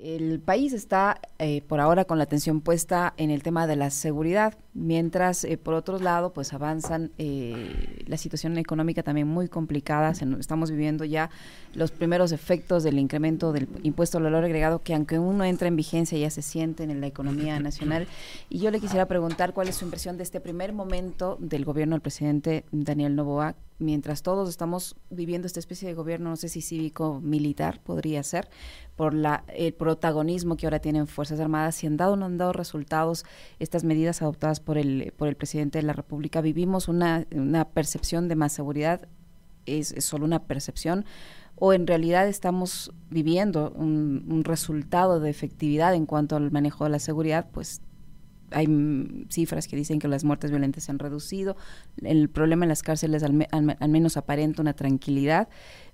El país está eh, por ahora con la atención puesta en el tema de la seguridad, mientras eh, por otro lado pues avanzan eh, la situación económica también muy complicada. estamos viviendo ya los primeros efectos del incremento del impuesto al valor agregado que aunque uno entra en vigencia ya se sienten en la economía nacional. Y yo le quisiera preguntar cuál es su impresión de este primer momento del gobierno del presidente Daniel Novoa mientras todos estamos viviendo esta especie de gobierno, no sé si cívico-militar podría ser, por la, el protagonismo que ahora tienen Fuerzas Armadas, si han dado o no han dado resultados estas medidas adoptadas por el, por el presidente de la República. Vivimos una, una percepción de más seguridad, es, solo una percepción, o en realidad estamos viviendo un, un resultado de efectividad en cuanto al manejo de la seguridad, pues hay cifras que dicen que las muertes violentas se han reducido, el problema en las cárceles al, menos aparenta una tranquilidad.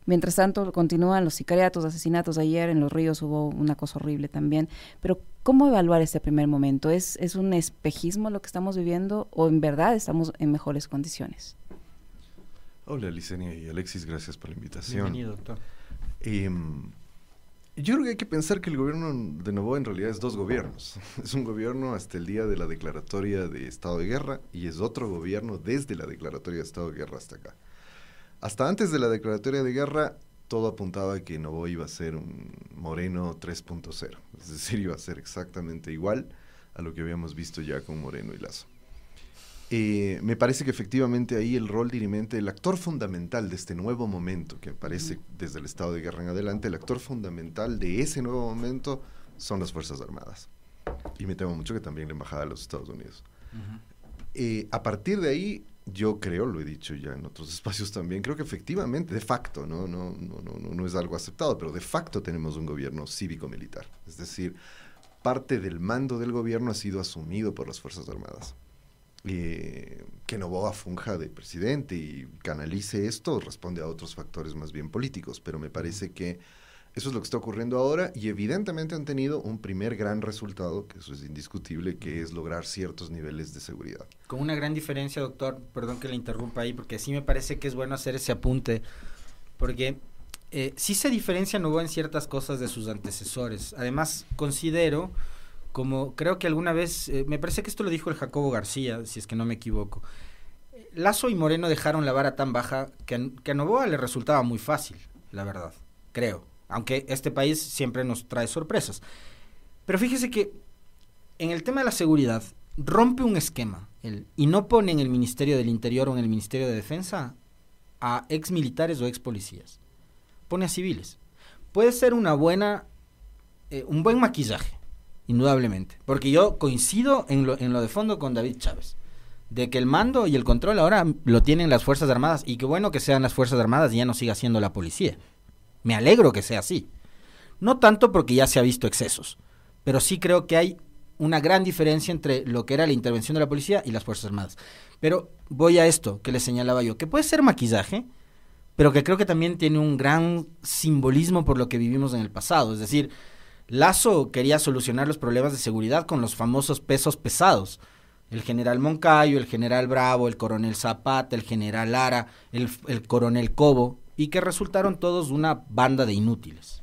Mientras tanto, continúan los sicariatos, asesinatos. Ayer en Los Ríos hubo una cosa horrible también. Pero, ¿cómo evaluar este primer momento? ¿Es, es un espejismo lo que estamos viviendo o en verdad estamos en mejores condiciones? Hola, Licenia y Alexis, gracias por la invitación. Bienvenido, doctor. Em, yo creo que hay que pensar que el gobierno de Novoa en realidad es dos gobiernos. Es un gobierno hasta el día de la declaratoria de estado de guerra y es otro gobierno desde la declaratoria de estado de guerra hasta acá. Hasta antes de la declaratoria de guerra, todo apuntaba a que Novoa iba a ser un Moreno 3.0. Es decir, iba a ser exactamente igual a lo que habíamos visto ya con Moreno y Lazo. Eh, me parece que efectivamente ahí el rol dirimente, el actor fundamental de este nuevo momento que aparece desde el estado de guerra en adelante, el actor fundamental de ese nuevo momento son las Fuerzas Armadas. Y me temo mucho que también la Embajada de los Estados Unidos. Eh, a partir de ahí, yo creo, lo he dicho ya en otros espacios también, creo que efectivamente, de facto, ¿no? No, no, no, no es algo aceptado, pero de facto tenemos un gobierno cívico-militar. Es decir, parte del mando del gobierno ha sido asumido por las Fuerzas Armadas eh, que Novoa funja de presidente y canalice esto responde a otros factores más bien políticos, pero me parece que eso es lo que está ocurriendo ahora y evidentemente han tenido un primer gran resultado, que eso es indiscutible, que es lograr ciertos niveles de seguridad. Con una gran diferencia, doctor, perdón que le interrumpa ahí, porque sí me parece que es bueno hacer ese apunte, porque eh, sí se diferencia Novoa en ciertas cosas de sus antecesores. Además, considero como creo que alguna vez, eh, me parece que esto lo dijo el Jacobo García, si es que no me equivoco. Lazo y Moreno dejaron la vara tan baja que a, que a Novoa le resultaba muy fácil, la verdad, creo. Aunque este país siempre nos trae sorpresas. Pero fíjese que en el tema de la seguridad rompe un esquema el, y no pone en el Ministerio del Interior o en el Ministerio de Defensa a ex militares o ex policías. Pone a civiles. Puede ser una buena, eh, un buen maquillaje indudablemente. Porque yo coincido en lo, en lo de fondo con David Chávez. De que el mando y el control ahora lo tienen las Fuerzas Armadas. Y qué bueno que sean las Fuerzas Armadas y ya no siga siendo la policía. Me alegro que sea así. No tanto porque ya se ha visto excesos. Pero sí creo que hay una gran diferencia entre lo que era la intervención de la policía y las Fuerzas Armadas. Pero voy a esto que le señalaba yo, que puede ser maquillaje, pero que creo que también tiene un gran simbolismo por lo que vivimos en el pasado. Es decir, Lazo quería solucionar los problemas de seguridad con los famosos pesos pesados. El general Moncayo, el general Bravo, el coronel Zapata, el general Lara, el, coronel Cobo, y que resultaron todos una banda de inútiles.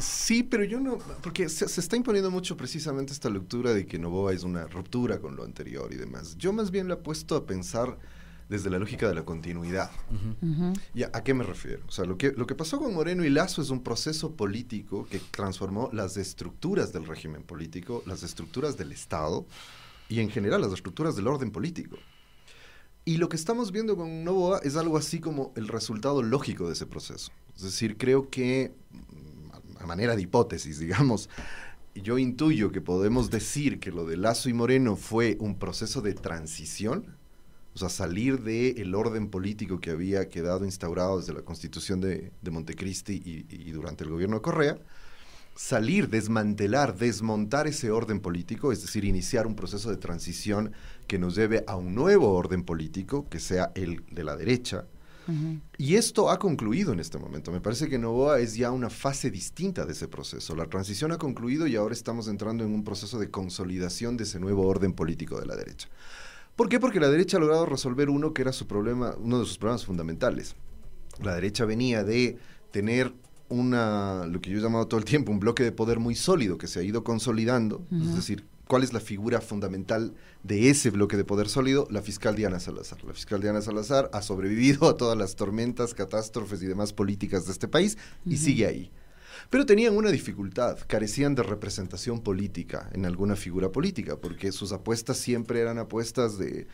Sí, pero yo no, porque se, se, está imponiendo mucho precisamente esta lectura de que Novoa es una ruptura con lo anterior y demás. Yo más bien lo he puesto a pensar desde la lógica de la continuidad. ¿Y a, qué me refiero? O sea, lo que, lo que pasó con Moreno y Lazo es un proceso político que transformó las estructuras del régimen político, las estructuras del Estado y en general las estructuras del orden político. Y lo que estamos viendo con Novoa es algo así como el resultado lógico de ese proceso. Es decir, creo que, a manera de hipótesis, digamos, yo intuyo que podemos decir que lo de Lazo y Moreno fue un proceso de transición o sea, salir del orden político que había quedado instaurado desde la constitución de, Montecristi y, durante el gobierno de Correa, salir, desmantelar, desmontar ese orden político, es decir, iniciar un proceso de transición que nos lleve a un nuevo orden político, que sea el de la derecha. Y esto ha concluido en este momento. Me parece que Novoa es ya una fase distinta de ese proceso. La transición ha concluido y ahora estamos entrando en un proceso de consolidación de ese nuevo orden político de la derecha. ¿Por qué? Porque la derecha ha logrado resolver uno que era su problema, uno de sus problemas fundamentales. La derecha venía de tener una, lo que yo he llamado todo el tiempo, un bloque de poder muy sólido que se ha ido consolidando, es decir, ¿cuál es la figura fundamental de ese bloque de poder sólido? La fiscal Diana Salazar. La fiscal Diana Salazar ha sobrevivido a todas las tormentas, catástrofes y demás políticas de este país y sigue ahí. Pero tenían una dificultad, carecían de representación política en alguna figura política, porque sus apuestas siempre eran apuestas de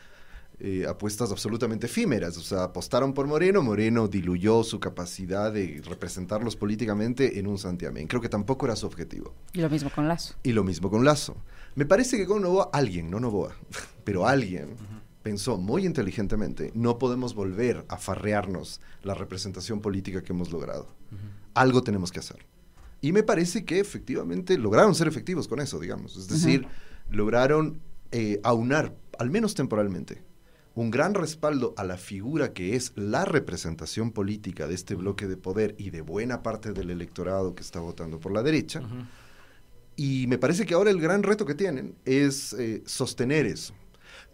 eh, apuestas absolutamente efímeras. O sea, apostaron por Moreno, Moreno diluyó su capacidad de representarlos políticamente en un santiamén. Creo que tampoco era su objetivo. Y lo mismo con Lazo. Y lo mismo con Lazo. Me parece que con Novoa, alguien, no Novoa, pero alguien pensó muy inteligentemente, no podemos volver a farrearnos la representación política que hemos logrado. Algo tenemos que hacer. Y me parece que efectivamente lograron ser efectivos con eso, digamos. Es decir, lograron eh, aunar, al menos temporalmente, un gran respaldo a la figura que es la representación política de este bloque de poder y de buena parte del electorado que está votando por la derecha. Y me parece que ahora el gran reto que tienen es eh, sostener eso.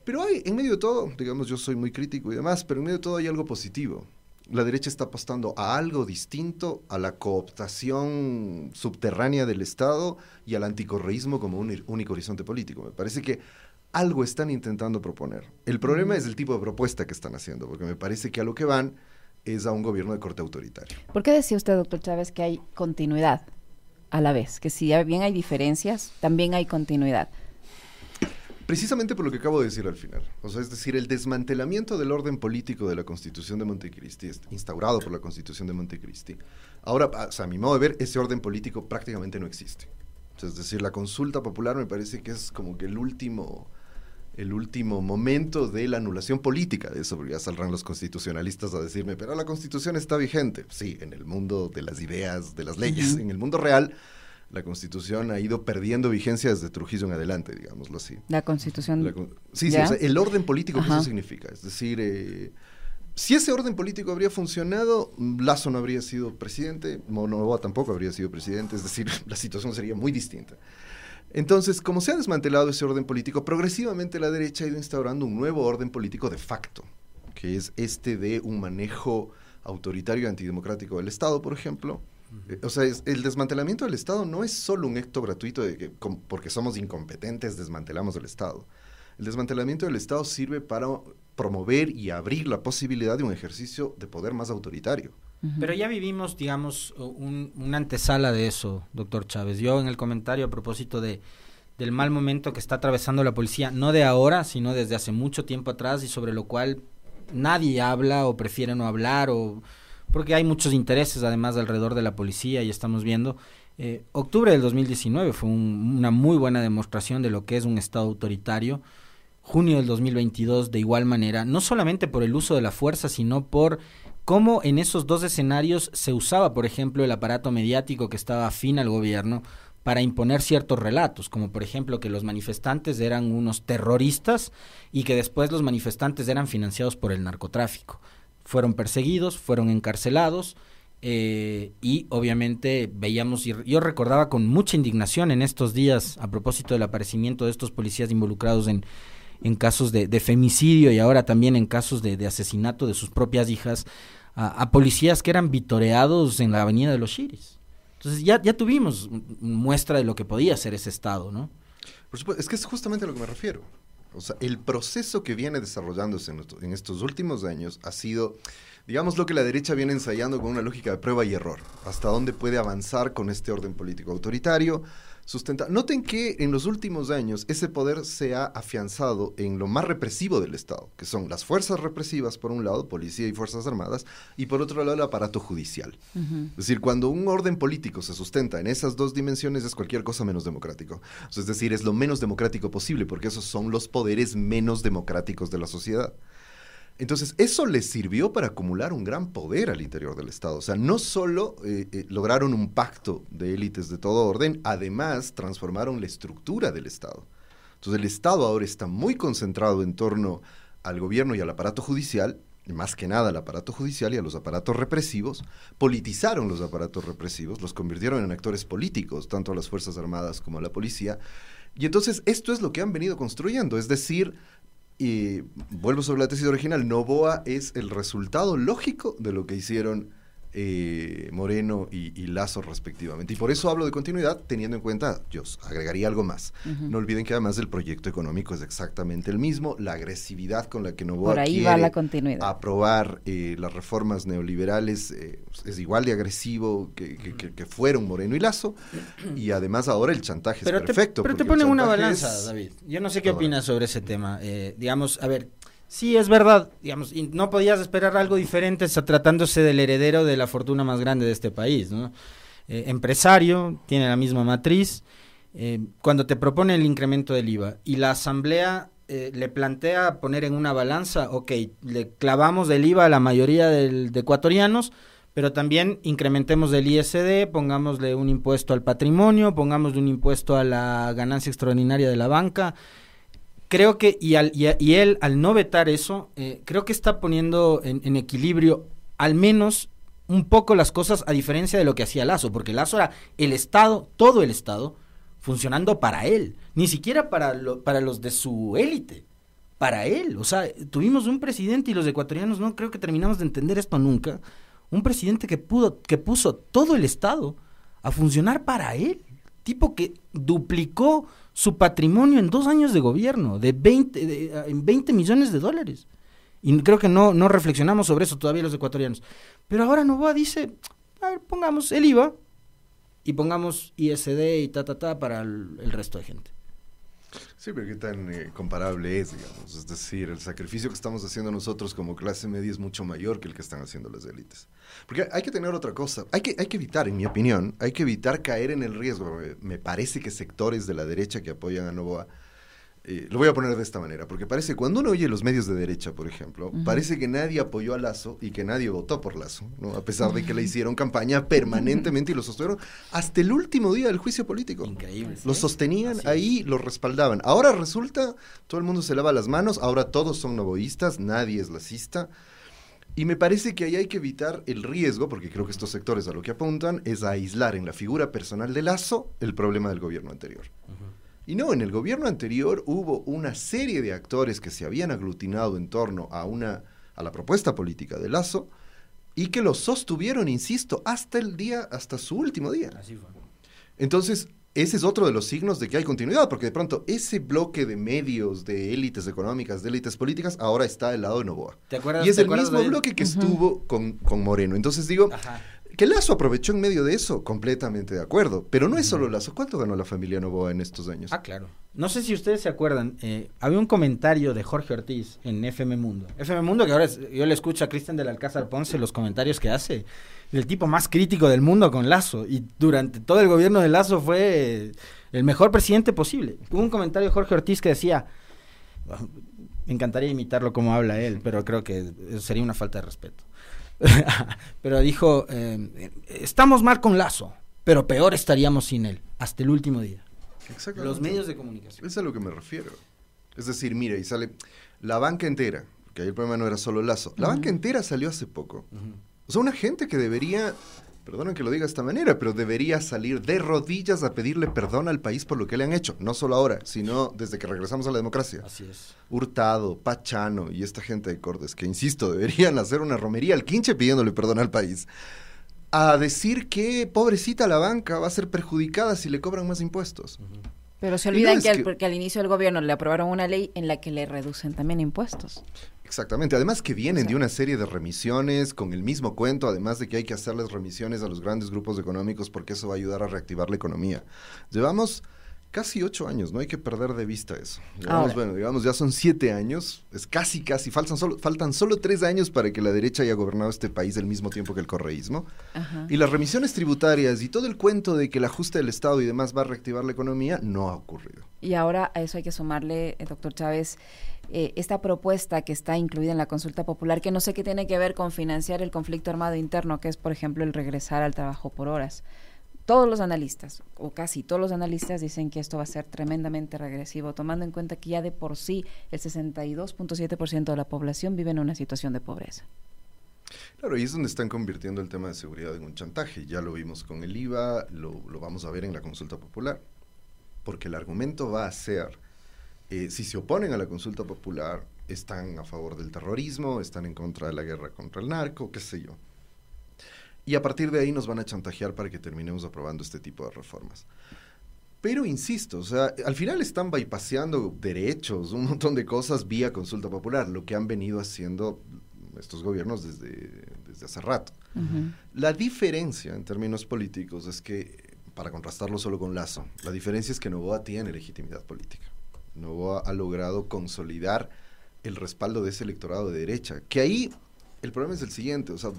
Pero hay, en medio de todo, digamos, yo soy muy crítico y demás, pero en medio de todo hay algo positivo. La derecha está apostando a algo distinto, a la cooptación subterránea del Estado y al anticorreísmo como un único horizonte político. Me parece que algo están intentando proponer. El problema es el tipo de propuesta que están haciendo, porque me parece que a lo que van es a un gobierno de corte autoritario. ¿Por qué decía usted, doctor Chávez, que hay continuidad a la vez? Que si bien hay diferencias, también hay continuidad. Precisamente por lo que acabo de decir al final. O sea, es decir, el desmantelamiento del orden político de la Constitución de Montecristi, instaurado por la Constitución de Montecristi. Ahora, a mi modo de ver, ese orden político prácticamente no existe. es decir, la consulta popular me parece que es como que el último el último momento de la anulación política de eso, ya saldrán los constitucionalistas a decirme, pero la constitución está vigente. Sí, en el mundo de las ideas, de las leyes, en el mundo real, la constitución ha ido perdiendo vigencia desde Trujillo en adelante, digámoslo así. La constitución. sí, sí, o sea, el orden político, ¿qué eso significa? Es decir, eh, si ese orden político habría funcionado, Lazo no habría sido presidente, Monoboa tampoco habría sido presidente, es decir, la situación sería muy distinta. Entonces, como se ha desmantelado ese orden político, progresivamente la derecha ha ido instaurando un nuevo orden político de facto, que es este de un manejo autoritario y antidemocrático del Estado, por ejemplo. Eh, o sea, el desmantelamiento del Estado no es solo un acto gratuito de que porque somos incompetentes desmantelamos el Estado. El desmantelamiento del Estado sirve para promover y abrir la posibilidad de un ejercicio de poder más autoritario. Pero ya vivimos, digamos, un, una antesala de eso, doctor Chávez. Yo en el comentario a propósito de del mal momento que está atravesando la policía, no de ahora, sino desde hace mucho tiempo atrás y sobre lo cual nadie habla o prefiere no hablar o porque hay muchos intereses además alrededor de la policía y estamos viendo eh, octubre del 2019 fue una muy buena demostración de lo que es un estado autoritario junio del 2022 de igual manera no solamente por el uso de la fuerza sino por cómo en esos dos escenarios se usaba, por ejemplo, el aparato mediático que estaba afín al gobierno para imponer ciertos relatos, como por ejemplo que los manifestantes eran unos terroristas y que después los manifestantes eran financiados por el narcotráfico. Fueron perseguidos, fueron encarcelados eh, y obviamente veíamos, y yo recordaba con mucha indignación en estos días a propósito del aparecimiento de estos policías involucrados en, en casos de, femicidio y ahora también en casos de, de asesinato de sus propias hijas, a, policías que eran vitoreados en la avenida de los Chiris. Entonces ya, ya tuvimos muestra de lo que podía ser ese Estado, ¿no? Por supuesto, es que es justamente a lo que me refiero. O sea, el proceso que viene desarrollándose en, estos últimos años ha sido, digamos, lo que la derecha viene ensayando con una lógica de prueba y error. Hasta dónde puede avanzar con este orden político autoritario, sustenta. Noten que en los últimos años ese poder se ha afianzado en lo más represivo del Estado, que son las fuerzas represivas, por un lado, policía y fuerzas armadas, y por otro lado, el aparato judicial. Es decir, cuando un orden político se sustenta en esas dos dimensiones, es cualquier cosa menos democrático. es decir, es lo menos democrático posible, porque esos son los poderes menos democráticos de la sociedad. Entonces, eso les sirvió para acumular un gran poder al interior del Estado. O sea, no solo eh, eh, lograron un pacto de élites de todo orden, además transformaron la estructura del Estado. Entonces, el Estado ahora está muy concentrado en torno al gobierno y al aparato judicial, más que nada al aparato judicial y a los aparatos represivos, politizaron los aparatos represivos, los convirtieron en actores políticos, tanto a las Fuerzas Armadas como a la policía. Y entonces esto es lo que han venido construyendo, es decir, y vuelvo sobre la tesis original, Novoa es el resultado lógico de lo que hicieron eh, Moreno y, Lazo respectivamente. Y por eso hablo de continuidad, teniendo en cuenta, yo agregaría algo más. No olviden que además el proyecto económico es exactamente el mismo, la agresividad con la que Novoa por ahí va la continuidad. aprobar eh, las reformas neoliberales eh, es igual de agresivo que, que, fueron Moreno y Lazo, y además ahora el chantaje es perfecto. pero te ponen una balanza, David. Yo no sé qué opinas sobre ese tema. digamos, a ver, Sí, es verdad, digamos, y no podías esperar algo diferente tratándose del heredero de la fortuna más grande de este país, ¿no? Eh, empresario, tiene la misma matriz, eh, cuando te propone el incremento del IVA y la asamblea eh, le plantea poner en una balanza, ok, le clavamos del IVA a la mayoría de ecuatorianos, pero también incrementemos del ISD, pongámosle un impuesto al patrimonio, pongámosle un impuesto a la ganancia extraordinaria de la banca, creo que, y, al, y, él al no vetar eso, eh, creo que está poniendo en, equilibrio al menos un poco las cosas a diferencia de lo que hacía Lazo, porque Lazo era el Estado, todo el Estado, funcionando para él, ni siquiera para, para los de su élite, para él. O sea, tuvimos un presidente y los ecuatorianos no creo que terminamos de entender esto nunca, un presidente que, pudo, que puso todo el Estado a funcionar para él, tipo que duplicó su patrimonio en dos años de gobierno, de 20, en 20 millones de dólares. Y creo que no, no reflexionamos sobre eso todavía los ecuatorianos. Pero ahora Novoa dice, a ver, pongamos el IVA y pongamos ISD y ta, ta, ta para el resto de gente. Sí, pero qué tan eh, comparable es, digamos. Es decir, el sacrificio que estamos haciendo nosotros como clase media es mucho mayor que el que están haciendo las élites. Porque hay que tener otra cosa. Hay que, hay que evitar, en mi opinión, hay que evitar caer en el riesgo. Me parece que sectores de la derecha que apoyan a Novoa eh, lo voy a poner de esta manera, porque parece, cuando uno oye los medios de derecha, por ejemplo, parece que nadie apoyó a Lazo y que nadie votó por Lazo, ¿no? a pesar de que le hicieron campaña permanentemente y lo sostuvieron hasta el último día del juicio político. Increíble. Lo sostenían ahí, lo respaldaban. Ahora resulta, todo el mundo se lava las manos, ahora todos son novoístas, nadie es lacista. Y me parece que ahí hay que evitar el riesgo, porque creo que estos sectores a lo que apuntan es a aislar en la figura personal de Lazo el problema del gobierno anterior. Y no, en el gobierno anterior hubo una serie de actores que se habían aglutinado en torno a una a la propuesta política de Lazo y que lo sostuvieron, insisto, hasta el día, hasta su último día. Así fue. Entonces, ese es otro de los signos de que hay continuidad, porque de pronto ese bloque de medios, de élites económicas, de élites políticas, ahora está del lado de Novoa. ¿Te acuerdas, y es el mismo bloque que estuvo con, con, Moreno. Entonces digo, que Lazo aprovechó en medio de eso, completamente de acuerdo. Pero no es solo Lazo. ¿Cuánto ganó la familia Novoa en estos años? Ah, claro. No sé si ustedes se acuerdan, eh, había un comentario de Jorge Ortiz en FM Mundo. FM Mundo, que ahora yo le escucho a Cristian del Alcázar Ponce los comentarios que hace. El tipo más crítico del mundo con Lazo. Y durante todo el gobierno de Lazo fue el mejor presidente posible. Hubo un comentario de Jorge Ortiz que decía, me encantaría imitarlo como habla él, pero creo que sería una falta de respeto. pero dijo, eh, estamos mal con Lazo, pero peor estaríamos sin él, hasta el último día. Los medios de comunicación. Es a lo que me refiero. Es decir, mira, y sale la banca entera, que ahí el problema no era solo Lazo, la banca entera salió hace poco. O sea, una gente que debería perdonen que lo diga de esta manera, pero debería salir de rodillas a pedirle perdón al país por lo que le han hecho, no solo ahora, sino desde que regresamos a la democracia. Así es. Hurtado, Pachano y esta gente de Cordes, que insisto, deberían hacer una romería al quinche pidiéndole perdón al país. A decir que pobrecita la banca va a ser perjudicada si le cobran más impuestos. Pero se olvidan que, al, que al inicio del gobierno le aprobaron una ley en la que le reducen también impuestos. Exactamente, además que vienen de una serie de remisiones con el mismo cuento, además de que hay que hacerles remisiones a los grandes grupos económicos porque eso va a ayudar a reactivar la economía. Llevamos casi ocho años, no hay que perder de vista eso. bueno, digamos, ya son siete años, es casi, casi, faltan solo, faltan solo tres años para que la derecha haya gobernado este país al mismo tiempo que el correísmo. Y las remisiones tributarias y todo el cuento de que el ajuste del Estado y demás va a reactivar la economía no ha ocurrido. Y ahora a eso hay que sumarle, eh, doctor Chávez, eh, esta propuesta que está incluida en la consulta popular, que no sé qué tiene que ver con financiar el conflicto armado interno, que es, por ejemplo, el regresar al trabajo por horas. Todos los analistas, o casi todos los analistas, dicen que esto va a ser tremendamente regresivo, tomando en cuenta que ya de por sí el 62.7% de la población vive en una situación de pobreza. Claro, y es donde están convirtiendo el tema de seguridad en un chantaje. Ya lo vimos con el IVA, lo, vamos a ver en la consulta popular. Porque el argumento va a ser eh, si se oponen a la consulta popular, están a favor del terrorismo, están en contra de la guerra contra el narco, qué sé yo. Y a partir de ahí nos van a chantajear para que terminemos aprobando este tipo de reformas. Pero insisto, o sea, al final están bypaseando derechos, un montón de cosas vía consulta popular, lo que han venido haciendo estos gobiernos desde, desde hace rato. La diferencia en términos políticos es que, para contrastarlo solo con Lazo, la diferencia es que Novoa tiene legitimidad política. Novoa ha logrado consolidar el respaldo de ese electorado de derecha, que ahí el problema es el siguiente, o sea,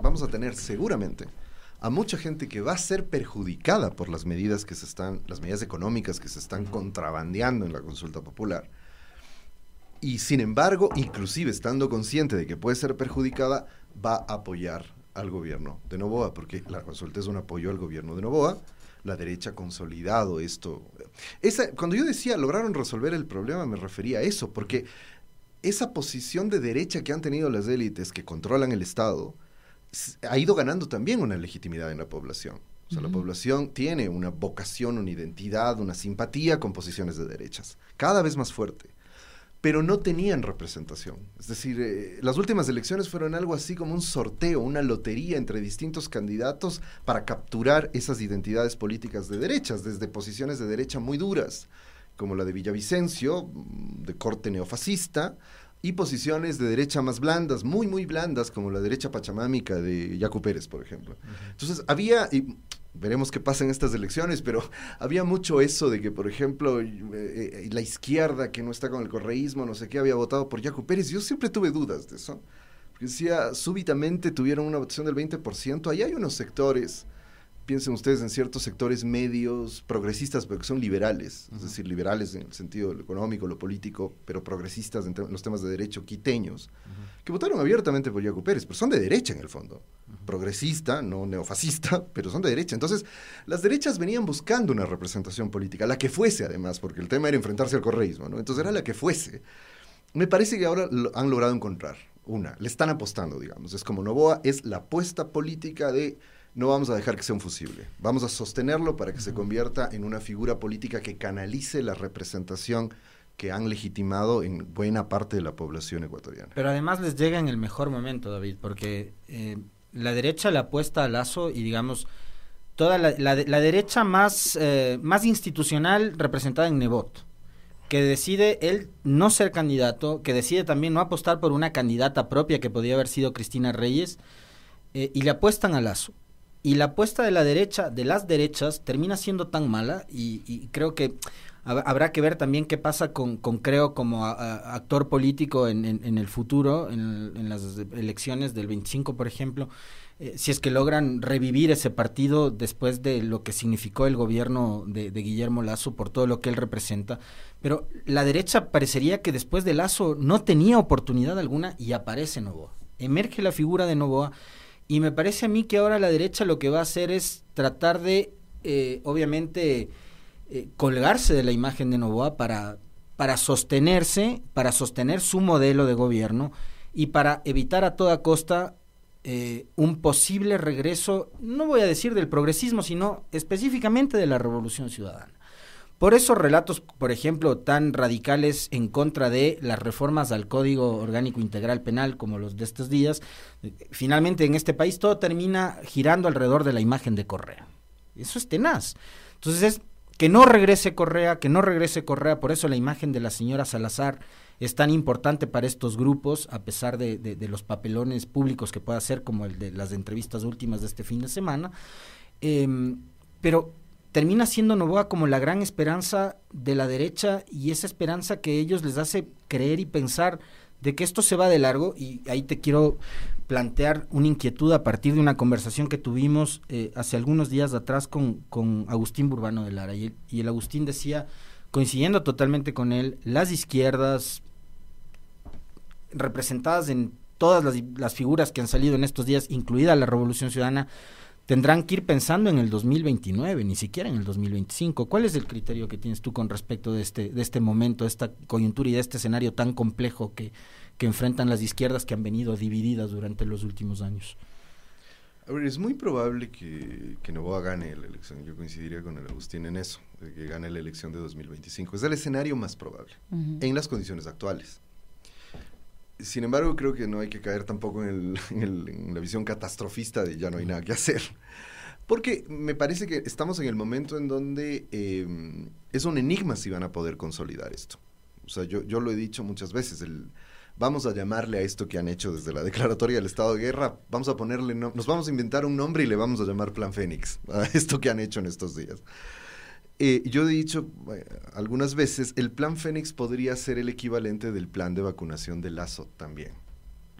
vamos a tener seguramente a mucha gente que va a ser perjudicada por las medidas que se están, las medidas económicas que se están contrabandeando en la consulta popular. Y sin embargo, inclusive estando consciente de que puede ser perjudicada, va a apoyar al gobierno de Novoa, porque la consulta es un apoyo al gobierno de Novoa. La derecha ha consolidado esto. Esa, cuando yo decía lograron resolver el problema, me refería a eso, porque esa posición de derecha que han tenido las élites que controlan el Estado, ha ido ganando también una legitimidad en la población. O sea, la población tiene una vocación, una identidad, una simpatía con posiciones de derechas, cada vez más fuerte. Pero no tenían representación. Es decir, eh, las últimas elecciones fueron algo así como un sorteo, una lotería entre distintos candidatos para capturar esas identidades políticas de derechas, desde posiciones de derecha muy duras, como la de Villavicencio, de corte neofascista, y posiciones de derecha más blandas, muy, muy blandas, como la derecha pachamámica de Yacu Pérez, por ejemplo. Entonces, había, y veremos qué pasa en estas elecciones, pero había mucho eso de que, por ejemplo, eh, eh, la izquierda que no está con el correísmo, no sé qué, había votado por Yacu Pérez. Yo siempre tuve dudas de eso. Porque decía, súbitamente tuvieron una votación del 20%. Ahí hay unos sectores piensen ustedes en ciertos sectores medios progresistas, pero que son liberales, es decir, liberales en el sentido económico, lo político, pero progresistas en, los temas de derecho, quiteños, que votaron abiertamente por Yacu Pérez, pero son de derecha en el fondo. Progresista, no neofascista, pero son de derecha. Entonces, las derechas venían buscando una representación política, la que fuese además, porque el tema era enfrentarse al correísmo, ¿no? Entonces era la que fuese. Me parece que ahora lo han logrado encontrar. Una, le están apostando, digamos. Es como Novoa, es la apuesta política de no vamos a dejar que sea un fusible. Vamos a sostenerlo para que se convierta en una figura política que canalice la representación que han legitimado en buena parte de la población ecuatoriana. Pero además les llega en el mejor momento, David, porque eh, la derecha le apuesta a Lazo y digamos toda la, derecha más, eh, más institucional representada en Nebot, que decide él no ser candidato, que decide también no apostar por una candidata propia que podía haber sido Cristina Reyes, eh, y le apuestan a Lazo. Y la apuesta de la derecha, de las derechas, termina siendo tan mala y, creo que habrá que ver también qué pasa con, con Creo como actor político en, en, el futuro, en, las elecciones del 25, por ejemplo, eh, si es que logran revivir ese partido después de lo que significó el gobierno de, de, Guillermo Lazo por todo lo que él representa. Pero la derecha parecería que después de Lazo no tenía oportunidad alguna y aparece Novoa. Emerge la figura de Novoa y me parece a mí que ahora la derecha lo que va a hacer es tratar de, eh, obviamente, eh, colgarse de la imagen de Novoa para, para sostenerse, para sostener su modelo de gobierno y para evitar a toda costa eh, un posible regreso, no voy a decir del progresismo, sino específicamente de la revolución ciudadana. Por esos relatos, por ejemplo, tan radicales en contra de las reformas al Código Orgánico Integral Penal como los de estos días, finalmente en este país todo termina girando alrededor de la imagen de Correa. Eso es tenaz. Entonces es que no regrese Correa, que no regrese Correa, por eso la imagen de la señora Salazar es tan importante para estos grupos, a pesar de, los papelones públicos que pueda hacer, como el de las entrevistas últimas de este fin de semana. Em, pero termina siendo Novoa como la gran esperanza de la derecha y esa esperanza que ellos les hace creer y pensar de que esto se va de largo. Y ahí te quiero plantear una inquietud a partir de una conversación que tuvimos eh, hace algunos días atrás con, con Agustín Burbano de Lara. Y el, Agustín decía, coincidiendo totalmente con él, las izquierdas representadas en todas las, las figuras que han salido en estos días, incluida la Revolución Ciudadana, tendrán que ir pensando en el 2029, ni siquiera en el 2025. ¿Cuál es el criterio que tienes tú con respecto de este, de este momento, de esta coyuntura y de este escenario tan complejo que, que enfrentan las izquierdas que han venido divididas durante los últimos años? A ver, es muy probable que, que Novoa gane la elección. Yo coincidiría con el Agustín en eso, de que gane la elección de 2025. Es el escenario más probable, en las condiciones actuales. Sin embargo, creo que no hay que caer tampoco en, la visión catastrofista de ya no hay nada que hacer. Porque me parece que estamos en el momento en donde em, es un enigma si van a poder consolidar esto. O sea, yo, lo he dicho muchas veces, el, vamos a llamarle a esto que han hecho desde la declaratoria del estado de guerra, vamos a ponerle, nos vamos a inventar un nombre y le vamos a llamar Plan Fénix, a esto que han hecho en estos días. Eh, yo he dicho algunas veces, el Plan Fénix podría ser el equivalente del plan de vacunación de Lazo también.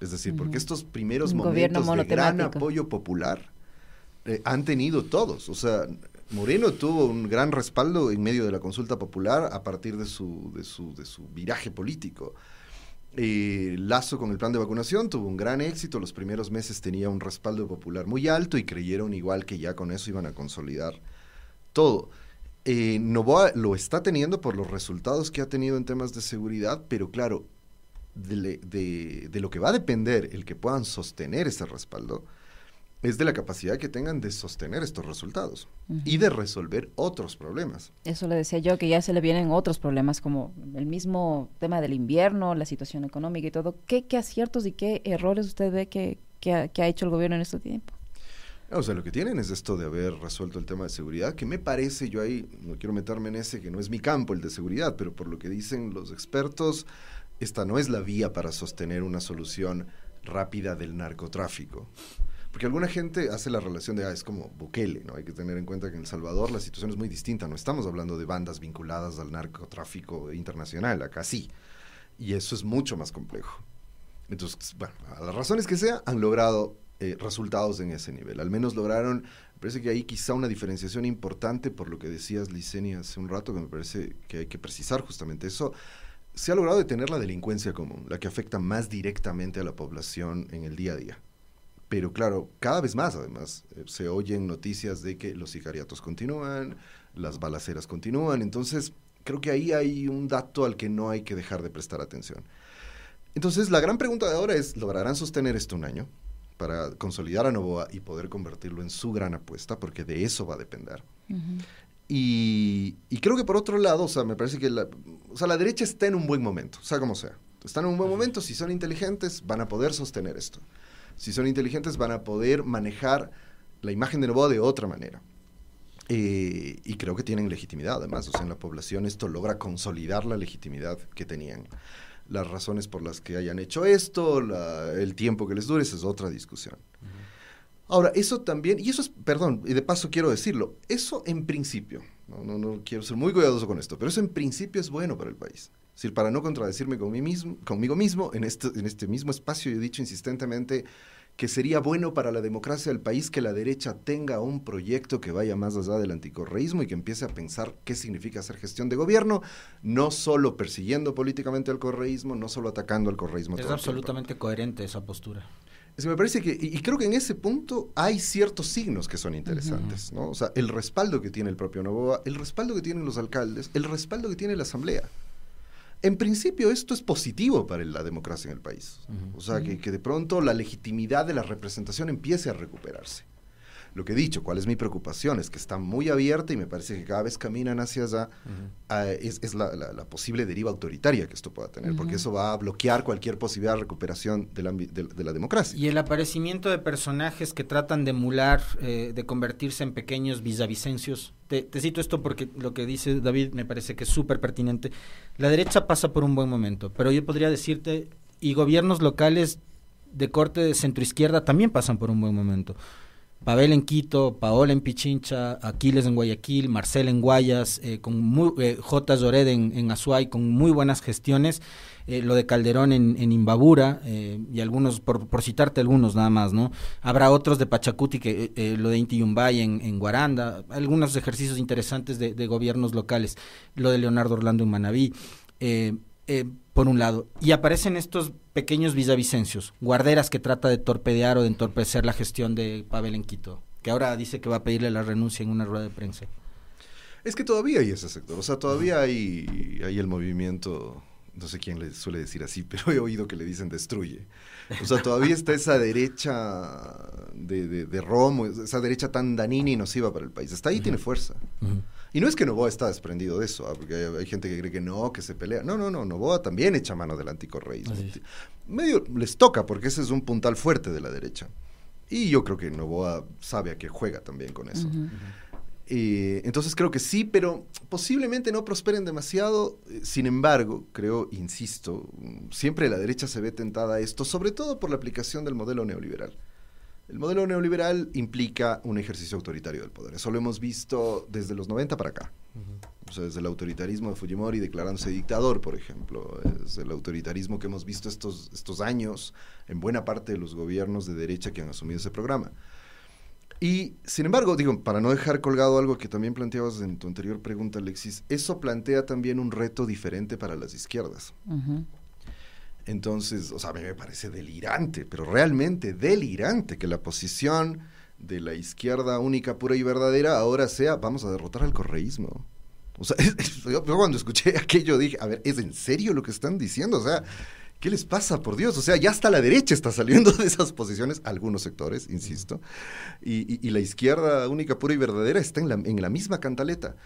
Es decir, porque estos primeros momentos de gran apoyo popular eh, han tenido todos. O sea, Moreno tuvo un gran respaldo en medio de la consulta popular a partir de su, de su, de su viraje político. Eh, Lazo con el plan de vacunación tuvo un gran éxito, los primeros meses tenía un respaldo popular muy alto y creyeron igual que ya con eso iban a consolidar todo. Eh, Novoa lo está teniendo por los resultados que ha tenido en temas de seguridad, pero claro, de, de, lo que va a depender el que puedan sostener ese respaldo es de la capacidad que tengan de sostener estos resultados y de resolver otros problemas. Eso le decía yo, que ya se le vienen otros problemas como el mismo tema del invierno, la situación económica y todo. ¿Qué, qué aciertos y qué errores usted ve que, que, ha, que ha hecho el gobierno en este tiempo? O sea, lo que tienen es esto de haber resuelto el tema de seguridad, que me parece, yo ahí no quiero meterme en ese, que no es mi campo el de seguridad, pero por lo que dicen los expertos, esta no es la vía para sostener una solución rápida del narcotráfico. Porque alguna gente hace la relación de, ah, es como Bukele, ¿no? Hay que tener en cuenta que en El Salvador la situación es muy distinta, no estamos hablando de bandas vinculadas al narcotráfico internacional, acá sí. Y eso es mucho más complejo. Entonces, bueno, a las razones que sea, han logrado eh, resultados en ese nivel. Al menos lograron, me parece que hay quizá una diferenciación importante por lo que decías, Licenia, hace un rato, que me parece que hay que precisar justamente eso. Se ha logrado detener la delincuencia común, la que afecta más directamente a la población en el día a día. Pero claro, cada vez más además eh, se oyen noticias de que los sicariatos continúan, las balaceras continúan, entonces creo que ahí hay un dato al que no hay que dejar de prestar atención. Entonces la gran pregunta de ahora es, ¿lograrán sostener esto un año? Para consolidar a Novoa y poder convertirlo en su gran apuesta, porque de eso va a depender. y, creo que por otro lado, o sea, me parece que la, o sea, la derecha está en un buen momento, sea como sea. Están en un buen momento, si son inteligentes, van a poder sostener esto. Si son inteligentes, van a poder manejar la imagen de Novoa de otra manera. Eh, y creo que tienen legitimidad, además, o sea, en la población esto logra consolidar la legitimidad que tenían las razones por las que hayan hecho esto, el tiempo que les dure, esa es otra discusión. Ahora, eso también, y eso es, perdón, y de paso quiero decirlo, eso en principio, no, no, no quiero ser muy cuidadoso con esto, pero eso en principio es bueno para el país. Es decir, para no contradecirme con mí mismo, conmigo mismo, en este, en este mismo espacio yo he dicho insistentemente, que sería bueno para la democracia del país que la derecha tenga un proyecto que vaya más allá del anticorreísmo y que empiece a pensar qué significa hacer gestión de gobierno, no solo persiguiendo políticamente al correísmo, no solo atacando al correísmo. Es absolutamente coherente esa postura. Es que me parece que, y, creo que en ese punto hay ciertos signos que son interesantes, ¿no? O sea, el respaldo que tiene el propio Novoa, el respaldo que tienen los alcaldes, el respaldo que tiene la Asamblea. En principio esto es positivo para la democracia en el país. O sea, que, que, de pronto la legitimidad de la representación empiece a recuperarse. Lo que he dicho, cuál es mi preocupación, es que está muy abierta y me parece que cada vez caminan hacia allá, ah, es, la, posible deriva autoritaria que esto pueda tener, porque eso va a bloquear cualquier posibilidad de recuperación de la, de, la, democracia. Y el aparecimiento de personajes que tratan de emular, eh, de convertirse en pequeños visavicencios. Te, te cito esto porque lo que dice David me parece que es súper pertinente. La derecha pasa por un buen momento, pero yo podría decirte, y gobiernos locales de corte de centroizquierda también pasan por un buen momento. Pavel en Quito, Paola en Pichincha, Aquiles en Guayaquil, Marcel en Guayas, eh, con muy, eh, J. En, Azuay, con muy buenas gestiones, eh, lo de Calderón en, Imbabura, y algunos, por, por, citarte algunos nada más, ¿no? Habrá otros de Pachacuti, que lo de Inti Yumbay en, en, Guaranda, algunos ejercicios interesantes de, de, gobiernos locales, lo de Leonardo Orlando en Manabí. Por un lado, y aparecen estos pequeños visavicencios, guarderas que trata de torpedear o de entorpecer la gestión de Pavel en Quito, que ahora dice que va a pedirle la renuncia en una rueda de prensa. Es que todavía hay ese sector, o sea, todavía hay, hay el movimiento, no sé quién le suele decir así, pero he oído que le dicen destruye. O sea, todavía está esa derecha de, de, Romo, esa derecha tan danina y nociva para el país. Hasta ahí tiene fuerza. Y no es que Novoa está desprendido de eso, ¿ah? porque hay, gente que cree que no, que se pelea. No, no, no, Novoa también echa mano del anticorreísmo. Medio les toca, porque ese es un puntal fuerte de la derecha. Y yo creo que Novoa sabe a qué juega también con eso. Eh, entonces creo que sí, pero posiblemente no prosperen demasiado. Sin embargo, creo, insisto, siempre la derecha se ve tentada a esto, sobre todo por la aplicación del modelo neoliberal. El modelo neoliberal implica un ejercicio autoritario del poder. Eso lo hemos visto desde los 90 para acá. O sea, desde el autoritarismo de Fujimori declarándose dictador, por ejemplo. Es el autoritarismo que hemos visto estos, estos años en buena parte de los gobiernos de derecha que han asumido ese programa. Y, sin embargo, digo, para no dejar colgado algo que también planteabas en tu anterior pregunta, Alexis, eso plantea también un reto diferente para las izquierdas. Entonces, o sea, a mí me parece delirante, pero realmente delirante que la posición de la izquierda única, pura y verdadera ahora sea, vamos a derrotar al correísmo. O sea, yo, cuando escuché aquello dije, a ver, ¿es en serio lo que están diciendo? O sea, ¿qué les pasa, por Dios? O sea, ya hasta la derecha está saliendo de esas posiciones, algunos sectores, insisto, y, la izquierda única, pura y verdadera está en la, en la misma cantaleta.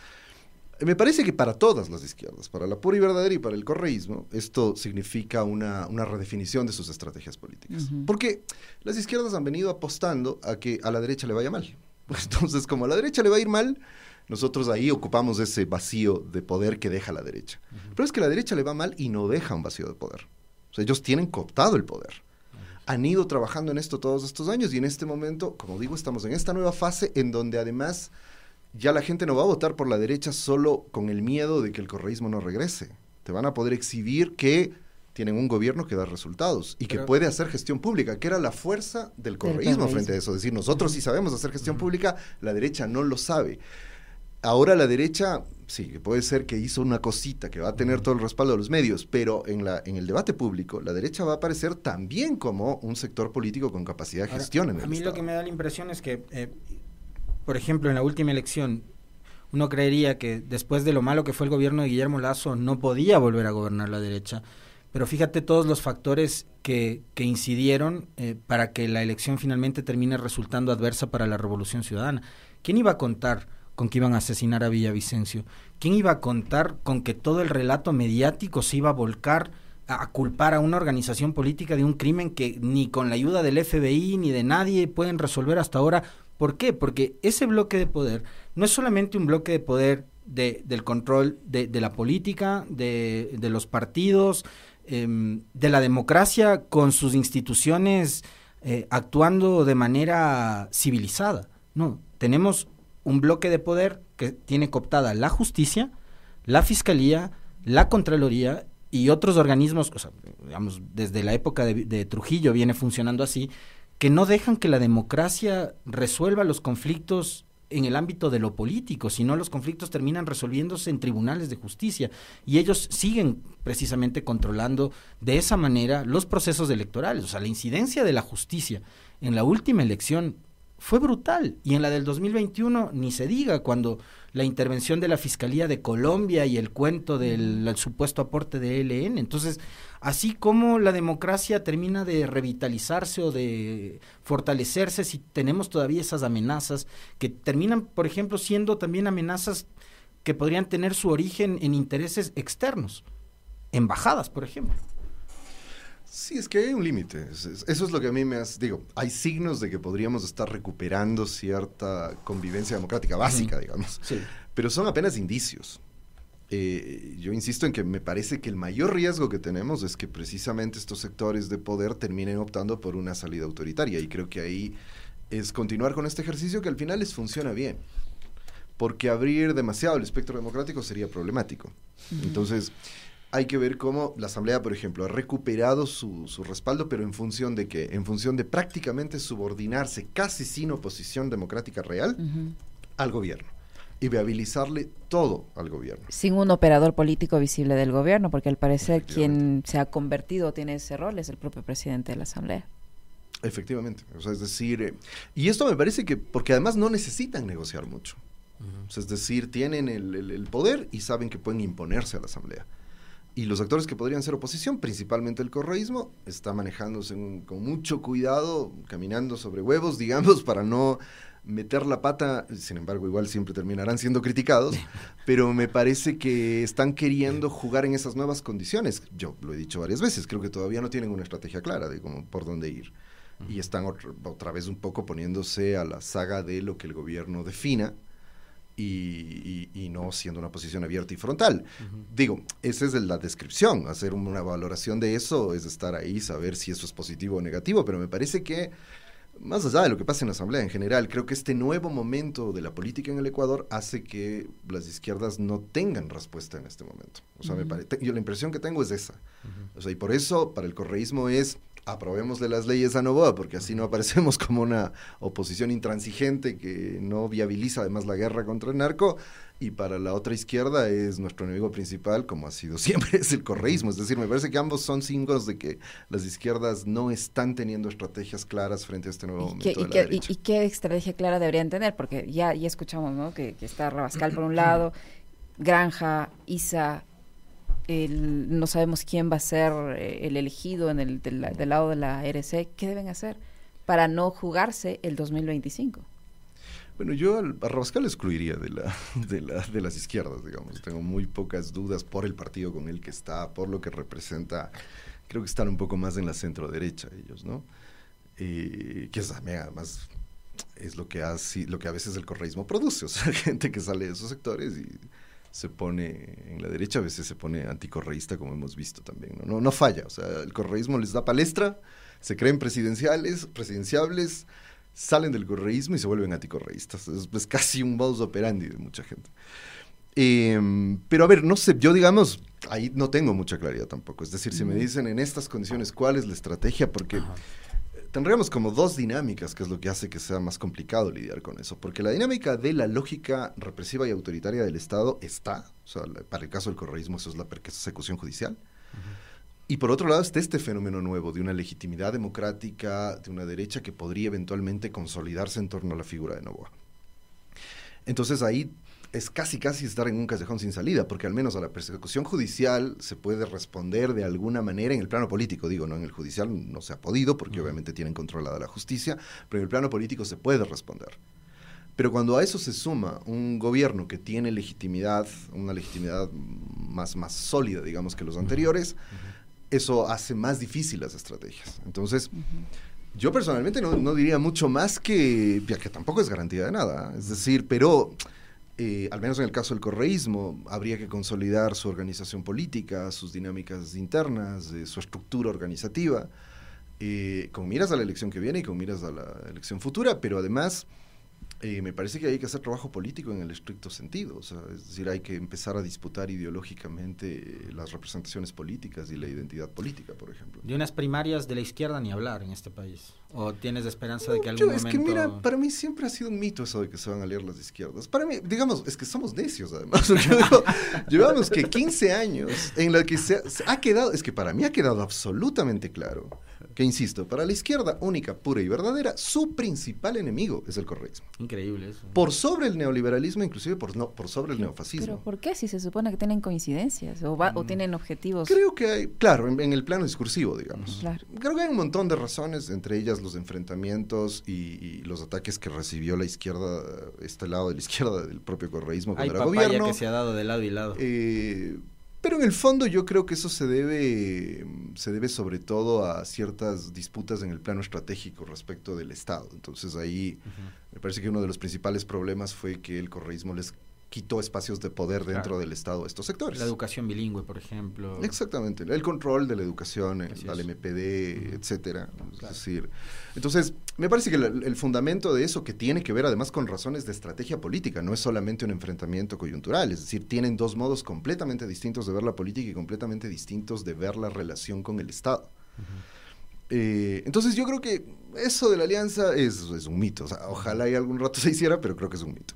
Me parece que para todas las izquierdas, para la pura y verdadera y para el correísmo, esto significa una, redefinición de sus estrategias políticas. Porque las izquierdas han venido apostando a que a la derecha le vaya mal. Entonces, como a la derecha le va a ir mal, nosotros ahí ocupamos ese vacío de poder que deja la derecha. Pero es que a la derecha le va mal y no deja un vacío de poder. O sea, ellos tienen cooptado el poder. Han ido trabajando en esto todos estos años y en este momento, como digo, estamos en esta nueva fase en donde además ya la gente no va a votar por la derecha solo con el miedo de que el correísmo no regrese. Te van a poder exhibir que tienen un gobierno que da resultados y que puede hacer gestión pública, que era la fuerza del correísmo frente a eso. Es decir, nosotros sí sabemos hacer gestión pública, la derecha no lo sabe. Ahora la derecha, sí, puede ser que hizo una cosita que va a tener todo el respaldo de los medios, pero en, la, en el debate público, la derecha va a aparecer también como un sector político con capacidad de gestión en el A mí lo que me da la impresión es que eh, por ejemplo, en la última elección, uno creería que después de lo malo que fue el gobierno de Guillermo Lazo, no podía volver a gobernar la derecha. Pero fíjate todos los factores que, que incidieron eh, para que la elección finalmente termine resultando adversa para la revolución ciudadana. ¿Quién iba a contar con que iban a asesinar a Villavicencio? ¿Quién iba a contar con que todo el relato mediático se iba a volcar a culpar a una organización política de un crimen que ni con la ayuda del FBI ni de nadie pueden resolver hasta ahora ¿Por qué? Porque ese bloque de poder no es solamente un bloque de poder de, del control de, la política, de, los partidos, em, de la democracia con sus instituciones eh, actuando de manera civilizada. No, tenemos un bloque de poder que tiene cooptada la justicia, la fiscalía, la Contraloría y otros organismos, o sea, digamos, desde la época de Trujillo viene funcionando así, que no dejan que la democracia resuelva los conflictos en el ámbito de lo político, sino los conflictos terminan resolviéndose en tribunales de justicia y ellos siguen precisamente controlando de esa manera los procesos electorales. O sea, la incidencia de la justicia en la última elección fue brutal y en la del 2021 ni se diga cuando la intervención de la Fiscalía de Colombia y el cuento del supuesto aporte de ELN. Entonces, así como la democracia termina de revitalizarse o de fortalecerse si tenemos todavía esas amenazas que terminan, por ejemplo, siendo también amenazas que podrían tener su origen en intereses externos, embajadas, por ejemplo. Sí, es que hay un límite. Eso es lo que a mí me hace. Digo, hay signos de que podríamos estar recuperando cierta convivencia democrática básica, digamos. Pero son apenas indicios. Eh, yo insisto en que me parece que el mayor riesgo que tenemos es que precisamente estos sectores de poder terminen optando por una salida autoritaria. Y creo que ahí es continuar con este ejercicio que al final les funciona bien. Porque abrir demasiado el espectro democrático sería problemático. Entonces hay que ver cómo la Asamblea, por ejemplo, ha recuperado su, respaldo, pero en función de qué? En función de prácticamente subordinarse casi sin oposición democrática real al gobierno y viabilizarle todo al gobierno. Sin un operador político visible del gobierno, porque al parecer quien se ha convertido tiene ese rol es el propio presidente de la Asamblea. Efectivamente, o sea, es decir, eh, y esto me parece que, porque además no necesitan negociar mucho, es decir, tienen el poder y saben que pueden imponerse a la Asamblea. Y los actores que podrían ser oposición, principalmente el correísmo, está manejándose con mucho cuidado, caminando sobre huevos, digamos, para no meter la pata, sin embargo, igual siempre terminarán siendo criticados, pero me parece que están queriendo jugar en esas nuevas condiciones. Yo lo he dicho varias veces, creo que todavía no tienen una estrategia clara de cómo, por dónde ir. Y están otra, vez un poco poniéndose a la saga de lo que el gobierno defina. Y, no siendo una posición abierta y frontal. Digo, esa es la descripción, hacer una valoración de eso es estar ahí, saber si eso es positivo o negativo, pero me parece que más allá de lo que pasa en la Asamblea en general, creo que este nuevo momento de la política en el Ecuador hace que las izquierdas no tengan respuesta en este momento. O sea, me yo la impresión que tengo es esa. O sea, y por eso para el correísmo es aprobemos de las leyes a Novoa, porque así no aparecemos como una oposición intransigente que no viabiliza además la guerra contra el narco, y para la otra izquierda es nuestro enemigo principal, como ha sido siempre, es el correísmo. Es decir, me parece que ambos son signos de que las izquierdas no están teniendo estrategias claras frente a este nuevo momento de la y, y, qué estrategia clara deberían tener? Porque ya, ya escuchamos ¿no? que, está Rabascal por un lado, Granja, Isa, no sabemos quién va a ser eh, el elegido en el, del, lado de la RC. ¿Qué deben hacer para no jugarse el 2025? Bueno, yo a Rabascal excluiría de, la, de, la, de las izquierdas, digamos. Tengo muy pocas dudas por el partido con el que está, por lo que representa. Creo que están un poco más en la centro derecha ellos, ¿no? Eh, que es, además es lo que, hace, lo que a veces el correísmo produce, o sea, gente que sale de esos sectores y se pone en la derecha, a veces se pone anticorreísta, como hemos visto también. No, no, falla, o sea, el correísmo les da palestra, se creen presidenciales, presidenciables, salen del correísmo y se vuelven anticorreístas. Es, casi un modus operandi de mucha gente. Em, pero a ver, no sé, yo digamos, ahí no tengo mucha claridad tampoco. Es decir, si me dicen en estas condiciones cuál es la estrategia, porque tendríamos como dos dinámicas, que es lo que hace que sea más complicado lidiar con eso. Porque la dinámica de la lógica represiva y autoritaria del Estado está, o sea, para el caso del correísmo eso es la persecución judicial. Y por otro lado está este fenómeno nuevo de una legitimidad democrática, de una derecha que podría eventualmente consolidarse en torno a la figura de Novoa. Entonces ahí es casi casi estar en un callejón sin salida, porque al menos a la persecución judicial se puede responder de alguna manera en el plano político, digo, no en el judicial no se ha podido, porque obviamente tienen controlada la justicia, pero en el plano político se puede responder. Pero cuando a eso se suma un gobierno que tiene legitimidad, una legitimidad más, más sólida, digamos, que los anteriores, eso hace más difícil las estrategias. Entonces, yo personalmente no, no, diría mucho más que, ya que tampoco es garantía de nada, es decir, pero eh, al menos en el caso del correísmo, habría que consolidar su organización política, sus dinámicas internas, su estructura organizativa, eh, con miras a la elección que viene y con miras a la elección futura, pero además eh, me parece que hay que hacer trabajo político en el estricto sentido, o sea, es decir, hay que empezar a disputar ideológicamente las representaciones políticas y la identidad política, por ejemplo. De unas primarias de la izquierda ni hablar en este país. ¿O tienes esperanza de que algún momento...? Es que mira, para mí siempre ha sido un mito eso de que se van a leer las izquierdas. Para mí, digamos, es que somos necios además. llevamos que 15 años en la que se ha quedado, es que para mí ha quedado absolutamente claro que insisto, para la izquierda única, pura y verdadera, su principal enemigo es el correísmo. Increíble eso. Por sobre el neoliberalismo, inclusive por, no, por sobre el neofascismo. ¿Pero por qué? Si se supone que tienen coincidencias o, mm. tienen objetivos. Creo que hay, claro, en, el plano discursivo, digamos. Creo que hay un montón de razones, entre ellas los enfrentamientos y, los ataques que recibió la izquierda, este lado de la izquierda del propio correísmo cuando era gobierno. que se ha dado de lado y lado. Eh, pero en el fondo yo creo que eso se debe, se debe sobre todo a ciertas disputas en el plano estratégico respecto del Estado. Entonces ahí me parece que uno de los principales problemas fue que el correísmo les quitó espacios de poder dentro del Estado a estos sectores. La educación bilingüe, por ejemplo. Exactamente, el control de la educación, el, MPD, etcétera. Es decir, entonces, me parece que el, fundamento de eso, que tiene que ver además con razones de estrategia política, no es solamente un enfrentamiento coyuntural, es decir, tienen dos modos completamente distintos de ver la política y completamente distintos de ver la relación con el Estado. Eh, entonces yo creo que eso de la alianza es, es un mito. O sea, ojalá y algún rato se hiciera, pero creo que es un mito.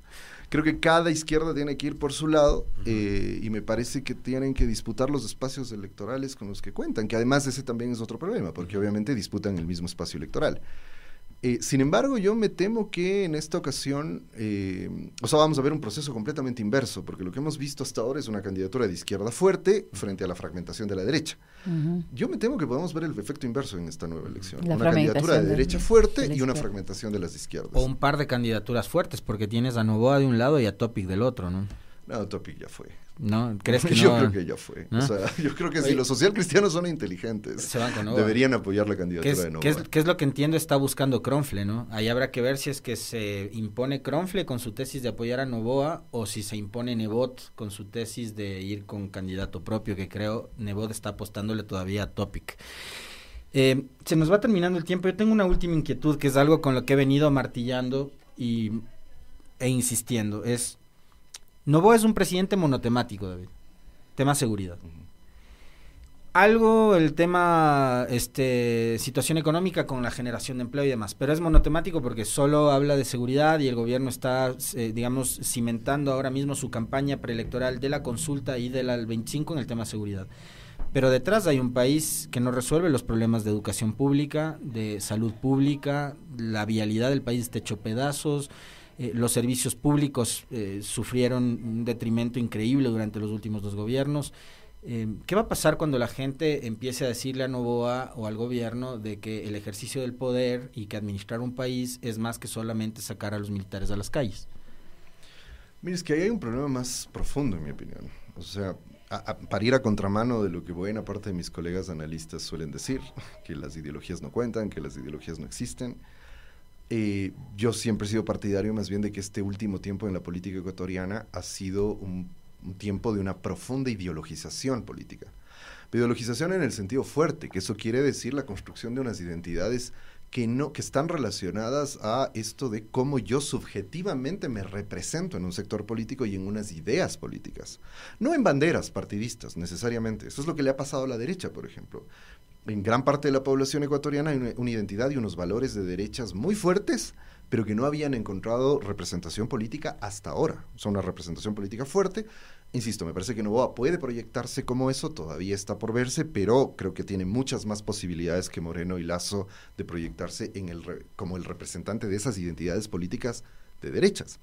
Creo que cada izquierda tiene que ir por su lado eh, y me parece que tienen que disputar los espacios electorales con los que cuentan, que además ese también es otro problema, porque obviamente disputan el mismo espacio electoral. Eh, sin embargo, yo me temo que en esta ocasión, eh, o sea, vamos a ver un proceso completamente inverso, porque lo que hemos visto hasta ahora es una candidatura de izquierda fuerte frente a la fragmentación de la derecha. Yo me temo que podemos ver el efecto inverso en esta nueva elección. una candidatura de, derecha fuerte y una fragmentación de las izquierdas. O un par de candidaturas fuertes, porque tienes a Novoa de un lado y a Topic del otro, ¿no? No, Topic ya fue. ¿No? ¿Crees que yo creo que ya fue. O sea, yo creo que si los social cristianos son inteligentes, deberían apoyar la candidatura de Nova. ¿qué es, lo que entiendo está buscando Cronfle, no? Ahí habrá que ver si es que se impone Cronfle con su tesis de apoyar a Novoa o si se impone Nebot con su tesis de ir con candidato propio, que creo Nebot está apostándole todavía a Topic. Eh, se nos va terminando el tiempo. Yo tengo una última inquietud que es algo con lo que he venido martillando y, e insistiendo. Es Novoa es un presidente monotemático, David. Tema seguridad. Algo el tema este situación económica con la generación de empleo y demás, pero es monotemático porque solo habla de seguridad y el gobierno está eh, digamos cimentando ahora mismo su campaña preelectoral de la consulta y del 25 en el tema seguridad. Pero detrás hay un país que no resuelve los problemas de educación pública, de salud pública, la vialidad del país está hecho pedazos, eh, los servicios públicos eh, sufrieron un detrimento increíble durante los últimos dos gobiernos. Eh, ¿Qué va a pasar cuando la gente empiece a decirle a Novoa o al gobierno de que el ejercicio del poder y que administrar un país es más que solamente sacar a los militares a las calles? Mira, es que ahí hay un problema más profundo, en mi opinión. O sea, para ir a contramano de lo que buena parte de mis colegas analistas suelen decir, que las ideologías no cuentan, que las ideologías no existen, eh, yo siempre he sido partidario más bien de que este último tiempo en la política ecuatoriana ha sido un, tiempo de una profunda ideologización política. Ideologización en el sentido fuerte, que eso quiere decir la construcción de unas identidades que no que están relacionadas a esto de cómo yo subjetivamente me represento en un sector político y en unas ideas políticas, no en banderas partidistas necesariamente. Eso es lo que le ha pasado a la derecha, por ejemplo en gran parte de la población ecuatoriana hay una, identidad y unos valores de derechas muy fuertes, pero que no habían encontrado representación política hasta ahora. Son una representación política fuerte. Insisto, me parece que Novoa puede proyectarse como eso, todavía está por verse, pero creo que tiene muchas más posibilidades que Moreno y Lazo de proyectarse en el como el representante de esas identidades políticas de derechas.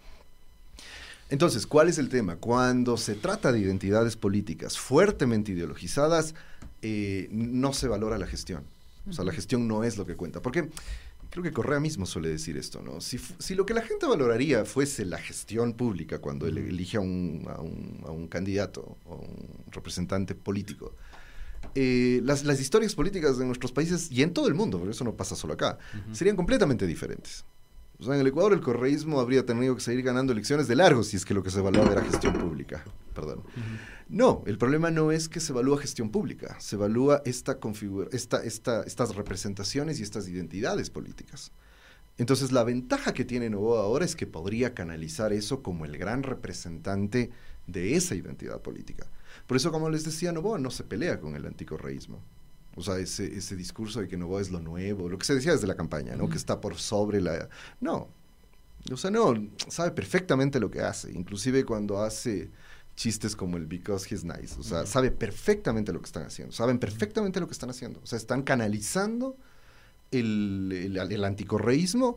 Entonces, ¿cuál es el tema? Cuando se trata de identidades políticas fuertemente ideologizadas, eh, no se valora la gestión. O sea, la gestión no es lo que cuenta. Porque creo que Correa mismo suele decir esto, ¿no? Si, lo que la gente valoraría fuese la gestión pública cuando él elige a un, a un, candidato o un representante político, eh, las, historias políticas de nuestros países y en todo el mundo, porque eso no pasa solo acá, serían completamente diferentes. O sea, en el Ecuador el correísmo habría tenido que seguir ganando elecciones de largo si es que lo que se evaluaba era gestión pública. Perdón. No, el problema no es que se evalúa gestión pública, se evalúa esta esta, esta, estas representaciones y estas identidades políticas. Entonces, la ventaja que tiene Novoa ahora es que podría canalizar eso como el gran representante de esa identidad política. Por eso, como les decía, Novoa no se pelea con el anticorreísmo. O sea, ese, ese discurso de que Novoa es lo nuevo, lo que se decía desde la campaña, ¿no? Que está por sobre la... No. O sea, no, sabe perfectamente lo que hace. Inclusive cuando hace chistes como el because he's nice. O sea, sabe perfectamente lo que están haciendo. Saben perfectamente lo que están haciendo. O sea, están canalizando el, el, anticorreísmo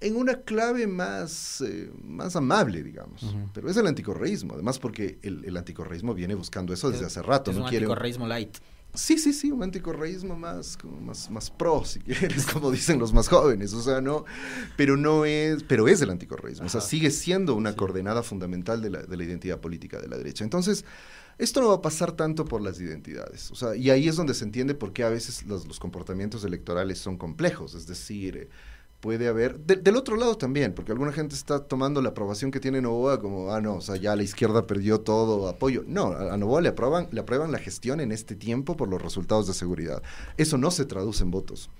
en una clave más, eh, más amable, digamos. Pero es el anticorreísmo, además porque el, el anticorreísmo viene buscando eso desde hace rato. Es ¿no? un anticorreísmo light. Sí, sí, sí, un anticorreísmo más, como más, más pro, si quieres, como dicen los más jóvenes, o sea, no, pero no es, pero es el anticorreísmo, o sea, sigue siendo una coordenada fundamental de la, de la identidad política de la derecha. Entonces, esto no va a pasar tanto por las identidades, o sea, y ahí es donde se entiende por qué a veces los, los comportamientos electorales son complejos, es decir, puede haber, del otro lado también, porque alguna gente está tomando la aprobación que tiene Novoa como, ah, no, o sea, ya la izquierda perdió todo apoyo. No, a, Novoa le aprueban, le aprueban la gestión en este tiempo por los resultados de seguridad. Eso no se traduce en votos.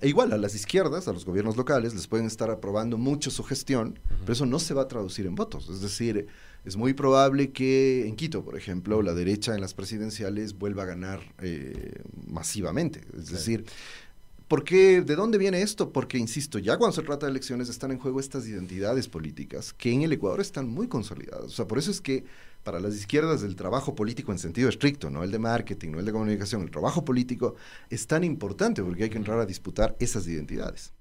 E igual a las izquierdas, a los gobiernos locales, les pueden estar aprobando mucho su gestión, pero eso no se va a traducir en votos. Es decir, es muy probable que en Quito, por ejemplo, la derecha en las presidenciales vuelva a ganar eh, masivamente. Es decir, ¿Por qué? ¿De dónde viene esto? Porque, insisto, ya cuando se trata de elecciones están en juego estas identidades políticas que en el Ecuador están muy consolidadas. O sea, por eso es que para las izquierdas el trabajo político en sentido estricto, no el de marketing, no el de comunicación, el trabajo político es tan importante porque hay que entrar a disputar esas identidades.